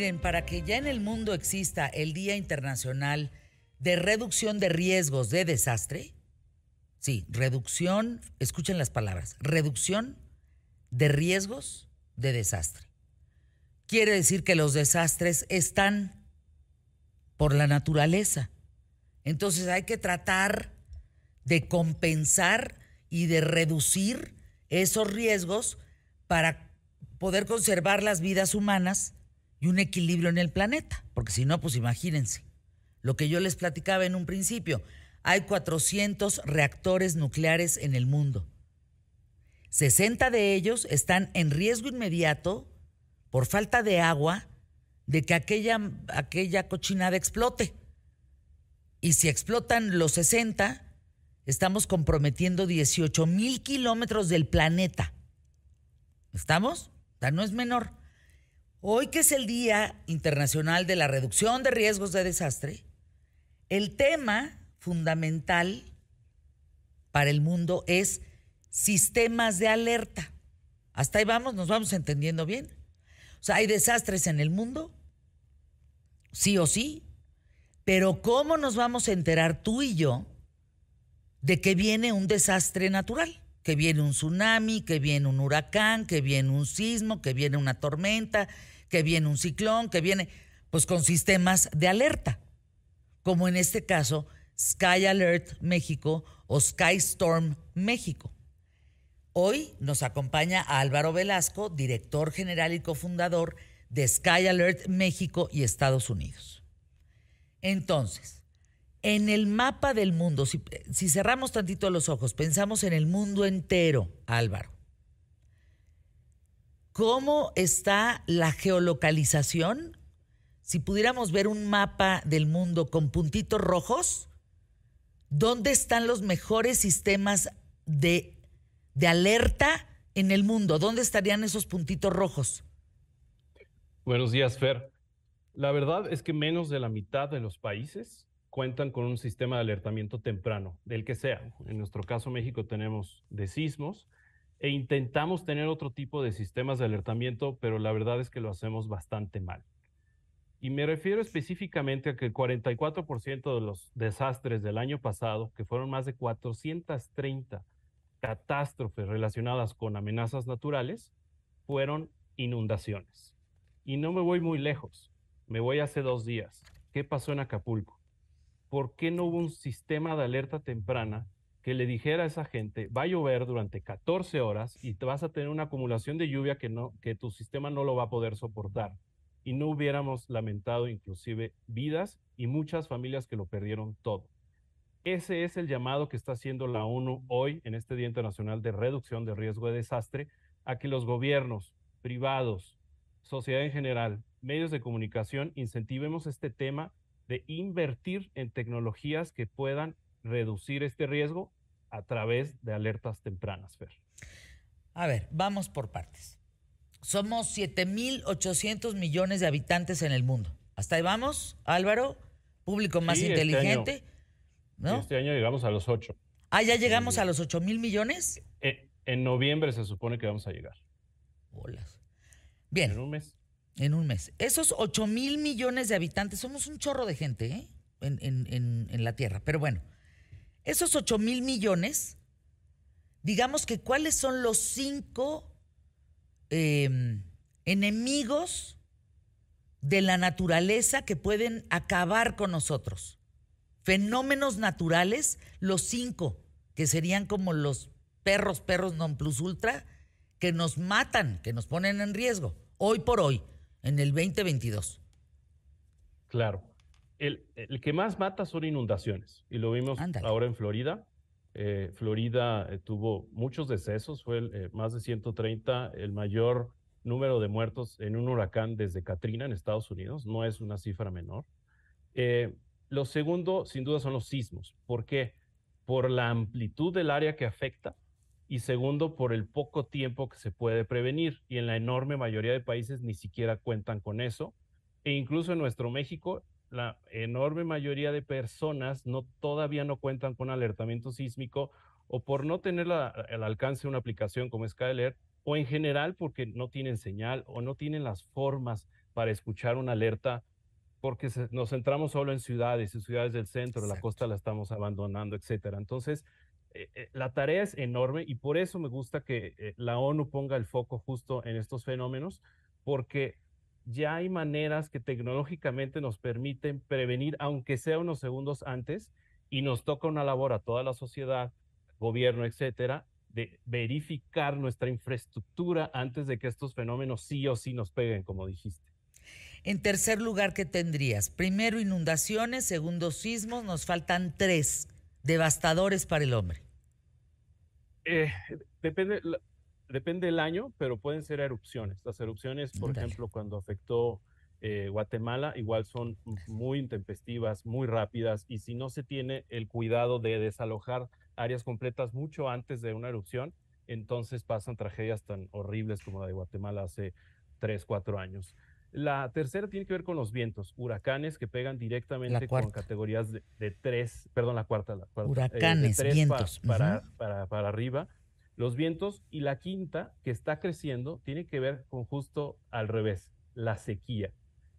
Miren, para que ya en el mundo exista el Día Internacional de Reducción de Riesgos de Desastre, sí, reducción, escuchen las palabras, reducción de riesgos de desastre. Quiere decir que los desastres están por la naturaleza. Entonces hay que tratar de compensar y de reducir esos riesgos para poder conservar las vidas humanas y un equilibrio en el planeta. Porque si no, pues imagínense, lo que yo les platicaba en un principio, hay 400 reactores nucleares en el mundo. 60 de ellos están en riesgo inmediato por falta de agua de que aquella, aquella cochinada explote. Y si explotan los 60, estamos comprometiendo 18 mil kilómetros del planeta. ¿Estamos? O no es menor. Hoy que es el Día Internacional de la Reducción de Riesgos de Desastre, el tema fundamental para el mundo es sistemas de alerta. Hasta ahí vamos, nos vamos entendiendo bien. O sea, hay desastres en el mundo, sí o sí, pero ¿cómo nos vamos a enterar tú y yo de que viene un desastre natural? Que viene un tsunami, que viene un huracán, que viene un sismo, que viene una tormenta, que viene un ciclón, que viene, pues con sistemas de alerta, como en este caso Sky Alert México o Sky Storm México. Hoy nos acompaña Álvaro Velasco, director general y cofundador de Sky Alert México y Estados Unidos. Entonces, en el mapa del mundo, si, cerramos tantito los ojos, pensamos en el mundo entero, Álvaro. ¿Cómo está la geolocalización? Si pudiéramos ver un mapa del mundo con puntitos rojos, ¿dónde están los mejores sistemas de de alerta en el mundo? ¿Dónde estarían esos puntitos rojos? Buenos días, Fer. La verdad es que menos de la mitad de los países cuentan con un sistema de alertamiento temprano, del que sea. En nuestro caso, México, tenemos de sismos e intentamos tener otro tipo de sistemas de alertamiento, pero la verdad es que lo hacemos bastante mal. Y me refiero específicamente a que el 44% de los desastres del año pasado, que fueron más de 430 catástrofes relacionadas con amenazas naturales fueron inundaciones. Y no me voy muy lejos, me voy hace dos días. ¿Qué pasó en Acapulco? ¿Por qué no hubo un sistema de alerta temprana que le dijera a esa gente, va a llover durante 14 horas y vas a tener una acumulación de lluvia que, no, que tu sistema no lo va a poder soportar? Y no hubiéramos lamentado inclusive vidas y muchas familias que lo perdieron todo. Ese es el llamado que está haciendo la ONU hoy en este Día Internacional de Reducción de Riesgo de Desastre, a que los gobiernos, privados, sociedad en general, medios de comunicación, incentivemos este tema de invertir en tecnologías que puedan reducir este riesgo a través de alertas tempranas, Fer. A ver, vamos por partes. Somos 7.800 millones de habitantes en el mundo. ¿Hasta ahí vamos, Álvaro? Público más este inteligente. Este año llegamos a los 8. Ah, ya llegamos a los 8 mil millones. Eh, en noviembre se supone que vamos a llegar. Bolas. Bien. En un mes. En un mes. Esos 8 mil millones de habitantes, somos un chorro de gente ¿eh? en, la Tierra. Pero bueno, esos 8 mil millones, digamos que cuáles son los cinco em, enemigos de la naturaleza que pueden acabar con nosotros fenómenos naturales, los cinco, que serían como los perros, perros non plus ultra, que nos matan, que nos ponen en riesgo, hoy por hoy, en el 2022. Claro. El, que más mata son inundaciones, y lo vimos ahora en Florida. Eh, Florida eh, tuvo muchos decesos, fue eh, más de 130, el mayor número de muertos en un huracán desde Katrina en Estados Unidos, no es una cifra menor. Lo segundo, sin duda, son los sismos. ¿Por qué? Por la amplitud del área que afecta y segundo, por el poco tiempo que se puede prevenir. Y en la enorme mayoría de países ni siquiera cuentan con eso. E incluso en nuestro México, la enorme mayoría de personas no, todavía no cuentan con alertamiento sísmico o por no tener el alcance de una aplicación como Alert, o en general porque no tienen señal o no tienen las formas para escuchar una alerta porque nos centramos solo en ciudades y ciudades del centro, la costa la estamos abandonando, etcétera. Entonces, la tarea es enorme y por eso me gusta que eh, la ONU ponga el foco justo en estos fenómenos, porque ya hay maneras que tecnológicamente nos permiten prevenir, aunque sea unos segundos antes, y nos toca una labor a toda la sociedad, gobierno, etcétera, de verificar nuestra infraestructura antes de que estos fenómenos sí o sí nos peguen, como dijiste. En tercer lugar, ¿qué tendrías? Primero, inundaciones, segundo, sismos, nos faltan tres devastadores para el hombre. Eh, depende, depende del año, pero pueden ser erupciones. Las erupciones, por ejemplo, cuando afectó eh, Guatemala, igual son muy intempestivas, muy rápidas, y si no se tiene el cuidado de desalojar áreas completas mucho antes de una erupción, entonces pasan tragedias tan horribles como la de Guatemala hace tres, cuatro años. La tercera tiene que ver con los vientos, huracanes que pegan directamente con categorías de, tres, perdón, la cuarta, la cuarta eh, huracanes, vientos. para, para, para, arriba. Los vientos y la quinta, que está creciendo, tiene que ver con justo al revés, la sequía.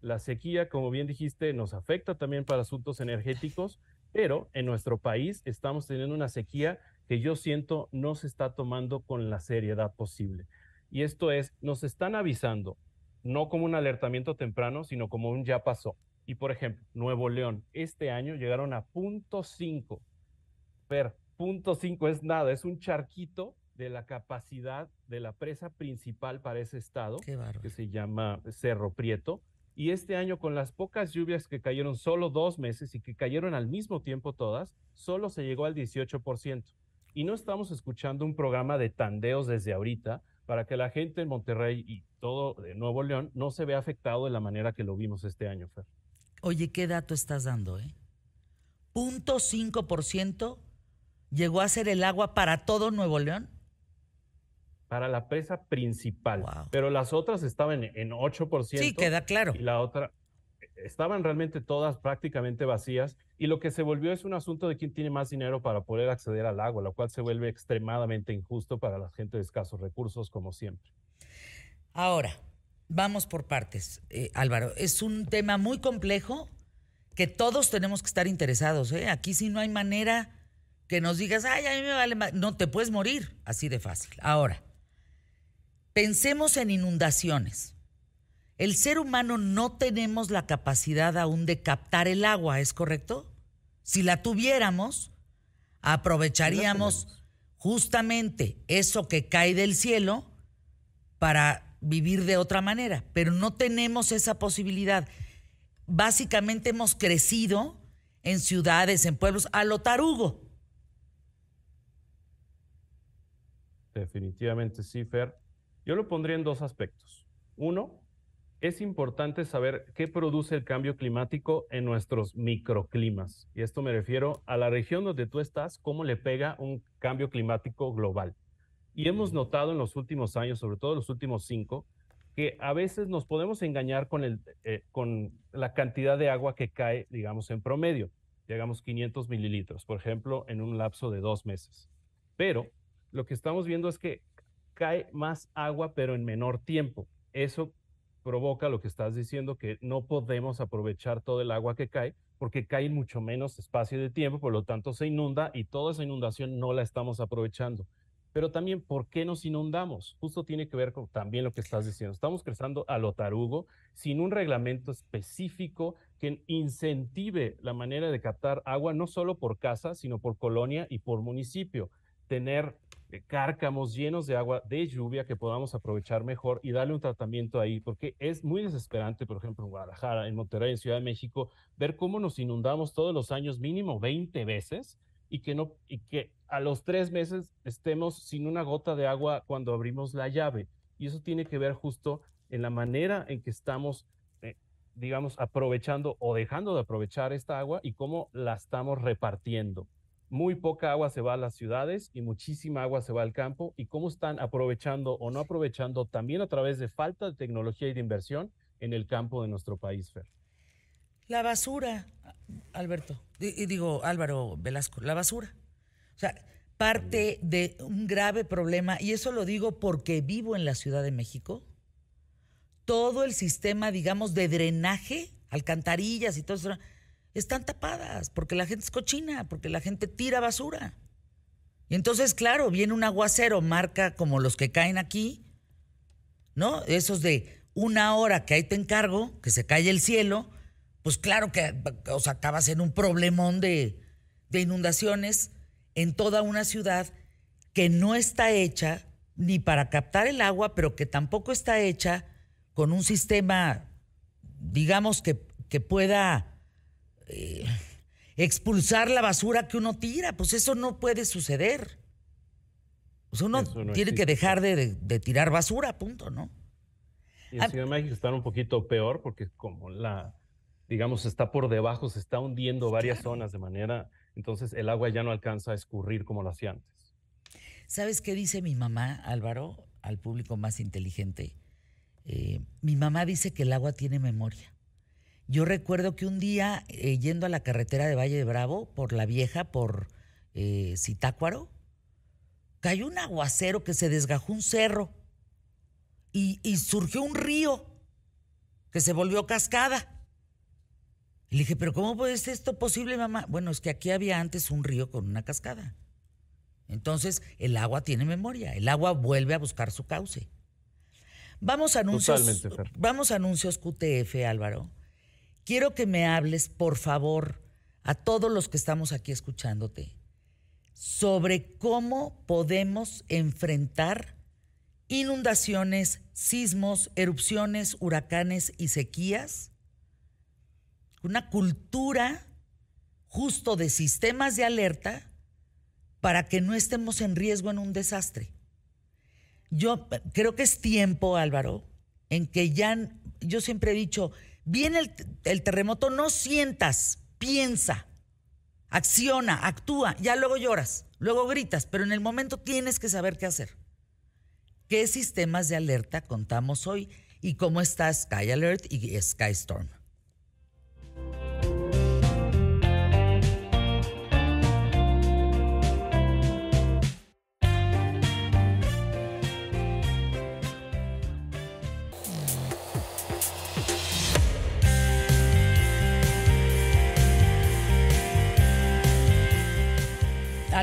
La sequía, como bien dijiste, nos afecta también para asuntos energéticos, pero en nuestro país estamos teniendo una sequía que yo siento no se está tomando con la seriedad posible. Y esto es, nos están avisando no como un alertamiento temprano, sino como un ya pasó. Y por ejemplo, Nuevo León, este año llegaron a punto 5. Pero punto 5 es nada, es un charquito de la capacidad de la presa principal para ese estado, que se llama Cerro Prieto. Y este año, con las pocas lluvias que cayeron solo dos meses y que cayeron al mismo tiempo todas, solo se llegó al 18%. Y no estamos escuchando un programa de tandeos desde ahorita, para que la gente en Monterrey y todo de Nuevo León no se vea afectado de la manera que lo vimos este año, Fer. Oye, ¿qué dato estás dando, eh? Punto ciento llegó a ser el agua para todo Nuevo León. Para la presa principal. Pero las otras estaban en 8%. Sí, queda claro. Y la otra, estaban realmente todas prácticamente vacías y lo que se volvió es un asunto de quién tiene más dinero para poder acceder al agua, lo cual se vuelve extremadamente injusto para la gente de escasos recursos, como siempre. Ahora, vamos por partes, eh, Álvaro. Es un tema muy complejo que todos tenemos que estar interesados. ¿eh? Aquí sí no hay manera que nos digas, ay, a mí me vale más. No, te puedes morir así de fácil. Ahora, pensemos en inundaciones. El ser humano no tenemos la capacidad aún de captar el agua, ¿es correcto? Si la tuviéramos, aprovecharíamos justamente eso que cae del cielo para vivir de otra manera, pero no tenemos esa posibilidad. Básicamente hemos crecido en ciudades, en pueblos, a lo tarugo. Definitivamente sí, Fer. Yo lo pondría en dos aspectos. Uno, es importante saber qué produce el cambio climático en nuestros microclimas. Y esto me refiero a la región donde tú estás, cómo le pega un cambio climático global. Y hemos notado en los últimos años, sobre todo los últimos cinco, que a veces nos podemos engañar con, el, eh, con la cantidad de agua que cae, digamos, en promedio. Llegamos 500 mililitros, por ejemplo, en un lapso de dos meses. Pero lo que estamos viendo es que cae más agua, pero en menor tiempo. Eso provoca lo que estás diciendo, que no podemos aprovechar todo el agua que cae porque cae mucho menos espacio de tiempo, por lo tanto se inunda y toda esa inundación no la estamos aprovechando. Pero también, ¿por qué nos inundamos? Justo tiene que ver con también lo que estás diciendo. Estamos creciendo a lo tarugo sin un reglamento específico que incentive la manera de captar agua, no solo por casa, sino por colonia y por municipio. Tener cárcamos llenos de agua de lluvia que podamos aprovechar mejor y darle un tratamiento ahí, porque es muy desesperante, por ejemplo, en Guadalajara, en Monterrey, en Ciudad de México, ver cómo nos inundamos todos los años mínimo 20 veces y que, no, y que a los tres meses estemos sin una gota de agua cuando abrimos la llave. Y eso tiene que ver justo en la manera en que estamos, eh, digamos, aprovechando o dejando de aprovechar esta agua y cómo la estamos repartiendo muy poca agua se va a las ciudades y muchísima agua se va al campo y cómo están aprovechando o no aprovechando también a través de falta de tecnología y de inversión en el campo de nuestro país, Fer. La basura, Alberto, y digo Álvaro Velasco, la basura. O sea, parte de un grave problema, y eso lo digo porque vivo en la Ciudad de México, todo el sistema, digamos, de drenaje, alcantarillas y todo eso, están tapadas porque la gente es cochina, porque la gente tira basura. Y entonces, claro, viene un aguacero, marca como los que caen aquí, ¿no? Esos de una hora que ahí te encargo, que se cae el cielo, pues claro que os acabas en un problemón de, de inundaciones en toda una ciudad que no está hecha ni para captar el agua, pero que tampoco está hecha con un sistema, digamos, que, que pueda eh, expulsar la basura que uno tira. Pues eso no puede suceder. Pues uno tiene que dejar de, tirar basura, punto, ¿no? Y en ah, Ciudad de México están un poquito peor porque como la, digamos, está por debajo, se está hundiendo varias zonas de manera, entonces el agua ya no alcanza a escurrir como lo hacía antes. ¿Sabes qué dice mi mamá, Álvaro, al público más inteligente? Eh, mi mamá dice que el agua tiene memoria. Yo recuerdo que un día, eh, yendo a la carretera de Valle de Bravo, por la vieja, por eh, Citácuaro, cayó un aguacero que se desgajó un cerro y, surgió un río que se volvió cascada. Y le dije, pero ¿cómo puede ser esto posible, mamá? Bueno, es que aquí había antes un río con una cascada. Entonces, el agua tiene memoria, el agua vuelve a buscar su cauce. Vamos a anuncios. Vamos a anuncios QTF, Álvaro. Quiero que me hables, por favor, a todos los que estamos aquí escuchándote, sobre cómo podemos enfrentar inundaciones, sismos, erupciones, huracanes y sequías. Una cultura justo de sistemas de alerta para que no estemos en riesgo en un desastre. Yo creo que es tiempo, Álvaro, en que ya, yo siempre he dicho, Viene el, terremoto, no sientas, piensa, acciona, actúa, ya luego lloras, luego gritas, pero en el momento tienes que saber qué hacer. ¿Qué sistemas de alerta contamos hoy y cómo está Sky Alert y Sky Storm?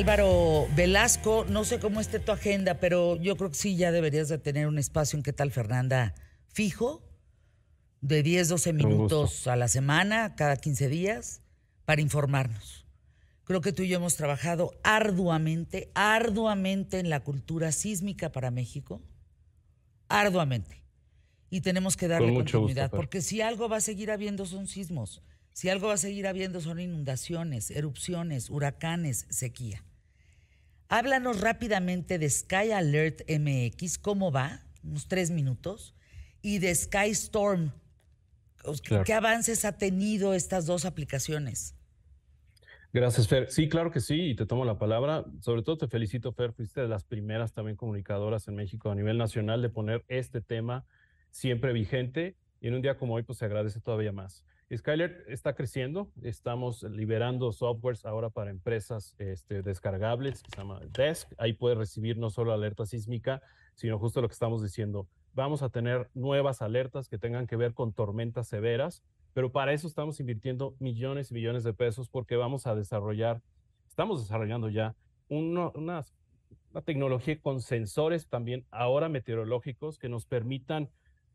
Álvaro Velasco, no sé cómo esté tu agenda, pero yo creo que sí, ya deberías de tener un espacio en qué tal, Fernanda, fijo, de 10, 12 minutos a la semana, cada 15 días, para informarnos. Creo que tú y yo hemos trabajado arduamente, arduamente en la cultura sísmica para México, arduamente. Y tenemos que darle continuidad, porque si algo va a seguir habiendo son sismos, si algo va a seguir habiendo son inundaciones, erupciones, huracanes, sequía. Háblanos rápidamente de Sky Alert MX, ¿cómo va? Unos tres minutos. Y de Sky Storm. ¿Qué avances ha tenido estas dos aplicaciones? Gracias, Fer. Sí, claro que sí, y te tomo la palabra. Sobre todo te felicito, Fer, fuiste de las primeras también comunicadoras en México a nivel nacional de poner este tema siempre vigente y en un día como hoy pues se agradece todavía más. Skyler está creciendo, estamos liberando softwares ahora para empresas este, descargables, que se llama Desk. Ahí puede recibir no solo alerta sísmica, sino justo lo que estamos diciendo. Vamos a tener nuevas alertas que tengan que ver con tormentas severas, pero para eso estamos invirtiendo millones y millones de pesos porque vamos a desarrollar, estamos desarrollando ya una, una tecnología con sensores también ahora meteorológicos que nos permitan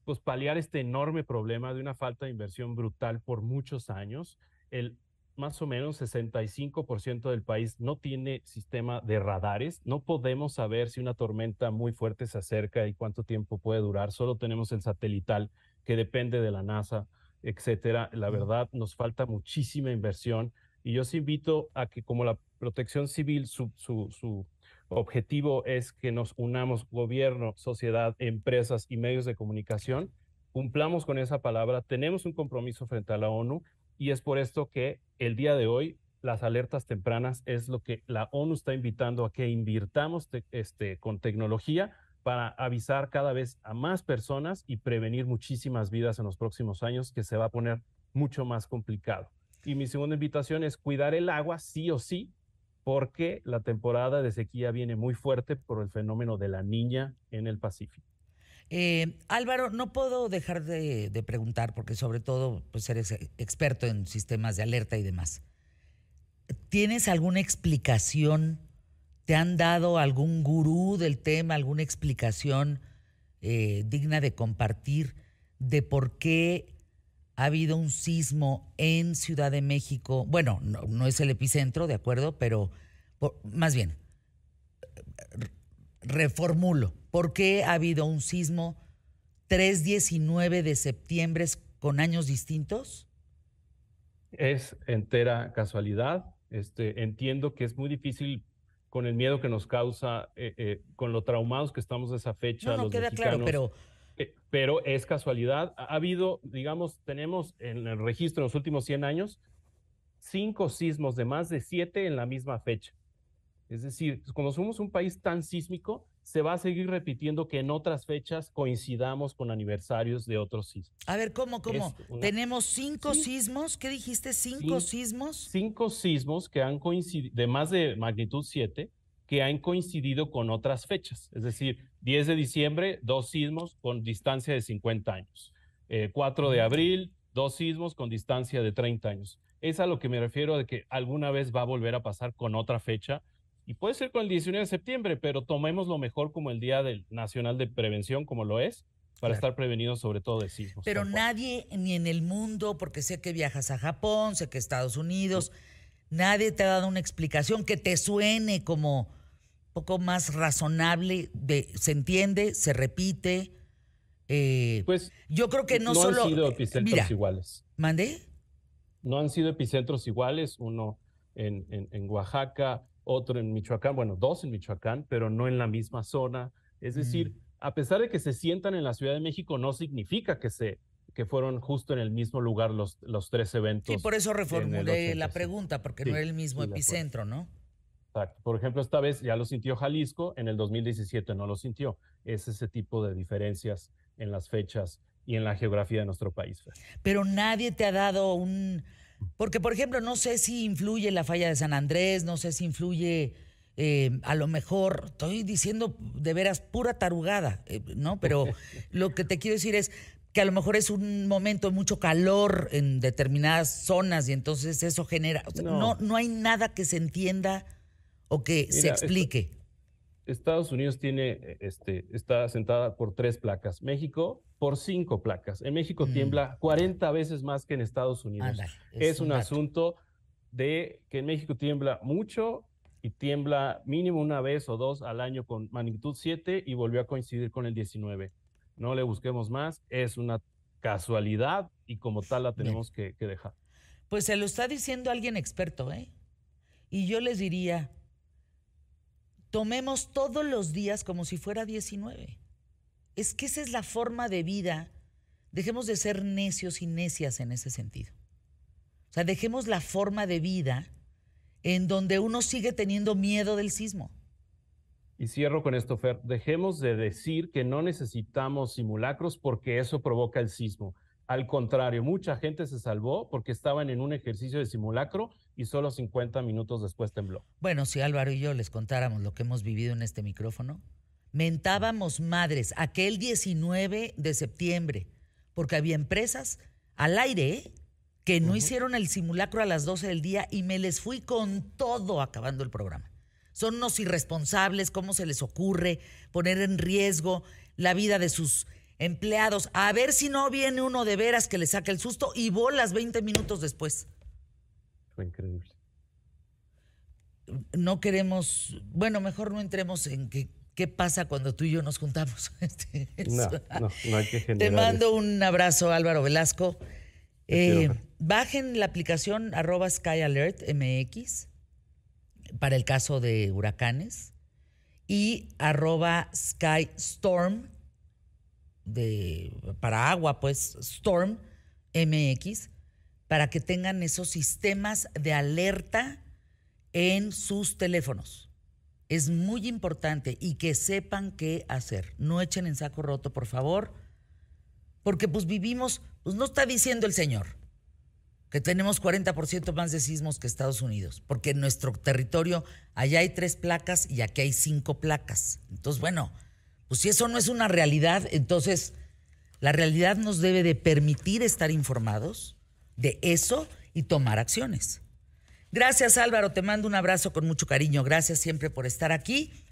pues paliar este enorme problema de una falta de inversión brutal por muchos años. El más o menos 65% del país no tiene sistema de radares. No podemos saber si una tormenta muy fuerte se acerca y cuánto tiempo puede durar. Solo tenemos el satelital que depende de la NASA, etcétera. La verdad, nos falta muchísima inversión y yo os invito a que como la protección civil, su, su, su objetivo es que nos unamos gobierno, sociedad, empresas y medios de comunicación, cumplamos con esa palabra, tenemos un compromiso frente a la ONU y es por esto que el día de hoy las alertas tempranas es lo que la ONU está invitando a que invirtamos este, con tecnología para avisar cada vez a más personas y prevenir muchísimas vidas en los próximos años que se va a poner mucho más complicado. Y mi segunda invitación es cuidar el agua sí o sí, porque la temporada de sequía viene muy fuerte por el fenómeno de la niña en el Pacífico. Eh, Álvaro, no puedo dejar de, preguntar, porque sobre todo pues eres experto en sistemas de alerta y demás. ¿Tienes alguna explicación? ¿Te han dado algún gurú del tema, alguna explicación eh, digna de compartir de por qué ha habido un sismo en Ciudad de México? Bueno, no, es el epicentro, de acuerdo, pero más bien, reformulo. ¿Por qué ha habido un sismo 3-19 de septiembre con años distintos? Es entera casualidad. Este, entiendo que es muy difícil con el miedo que nos causa, eh, eh, con lo traumados que estamos de esa fecha. No, no queda claro, pero... Pero es casualidad. Ha habido, digamos, tenemos en el registro en los últimos 100 años cinco sismos de más de siete en la misma fecha. Es decir, cuando somos un país tan sísmico, se va a seguir repitiendo que en otras fechas coincidamos con aniversarios de otros sismos. A ver, ¿cómo, cómo? Tenemos cinco sismos, ¿qué dijiste? ¿Cinco sismos? Cinco sismos que han coincidido, de más de magnitud 7, que han coincidido con otras fechas. Es decir, 10 de diciembre, dos sismos con distancia de 50 años. 4 eh, de abril, dos sismos con distancia de 30 años. Es a lo que me refiero de que alguna vez va a volver a pasar con otra fecha y puede ser con el 19 de septiembre, pero tomemos lo mejor como el Día del Nacional de Prevención, como lo es, para estar prevenidos sobre todo de sismos. Pero nadie, ni en el mundo, porque sé que viajas a Japón, sé que Estados Unidos, nadie te ha dado una explicación que te suene como poco más razonable, de, se entiende, se repite. Eh, pues yo creo que no, no solo... han sido epicentros iguales. ¿Mandé? No han sido epicentros iguales, uno en, en, en Oaxaca, otro en Michoacán, bueno, dos en Michoacán, pero no en la misma zona. Es decir, mm. a pesar de que se sientan en la Ciudad de México, no significa que se que fueron justo en el mismo lugar los, los tres eventos. Y por eso reformulé la pregunta, porque no era el mismo epicentro, ¿no? Exacto. Por ejemplo, esta vez ya lo sintió Jalisco, en el 2017 no lo sintió. Es ese tipo de diferencias en las fechas y en la geografía de nuestro país. Pero nadie te ha dado un, porque, por ejemplo, no sé si influye la falla de San Andrés, no sé si influye, eh, a lo mejor, estoy diciendo de veras pura tarugada, eh, ¿no? Pero lo que te quiero decir es que a lo mejor es un momento de mucho calor en determinadas zonas y entonces eso genera, no. no. hay nada que se entienda o que se explique. Estados Unidos tiene, eh, este, está sentada por tres placas. México por cinco placas. En México mm. tiembla 40 veces más que en Estados Unidos. es, un, asunto de que en México tiembla mucho y tiembla mínimo una vez o dos al año con magnitud 7 y volvió a coincidir con el 19. No le busquemos más, es una casualidad y como tal la tenemos que, que dejar. Pues se lo está diciendo alguien experto, ¿eh? Y yo les diría, tomemos todos los días como si fuera 19. Es que esa es la forma de vida. Dejemos de ser necios y necias en ese sentido. O sea, dejemos la forma de vida en donde uno sigue teniendo miedo del sismo. Y cierro con esto, Fer. Dejemos de decir que no necesitamos simulacros porque eso provoca el sismo. Al contrario, mucha gente se salvó porque estaban en un ejercicio de simulacro y solo 50 minutos después tembló. Bueno, si Álvaro y yo les contáramos lo que hemos vivido en este micrófono, mentábamos madres aquel 19 de septiembre, porque había empresas al aire ¿eh? que no hicieron el simulacro a las 12 del día y me les fui con todo acabando el programa. Son unos irresponsables, ¿cómo se les ocurre poner en riesgo la vida de sus empleados, a ver si no viene uno de veras que le saque el susto y bolas 20 minutos después. Fue increíble. No queremos, bueno, mejor no entremos en qué, qué pasa cuando tú y yo nos juntamos. Este, no, no, no, hay que generar Te mando un abrazo, Álvaro Velasco. Eh, bajen la aplicación arroba Sky Alert MX para el caso de huracanes y arroba Sky Storm de, para agua, pues Storm MX, para que tengan esos sistemas de alerta en sus teléfonos. Es muy importante y que sepan qué hacer. No echen en saco roto, por favor, porque pues vivimos, pues no está diciendo el Señor que tenemos 40% más de sismos que Estados Unidos, porque en nuestro territorio allá hay tres placas y aquí hay cinco placas. Entonces, bueno, Pues si eso no es una realidad, entonces la realidad nos debe de permitir estar informados de eso y tomar acciones. Gracias Álvaro, te mando un abrazo con mucho cariño. Gracias siempre por estar aquí.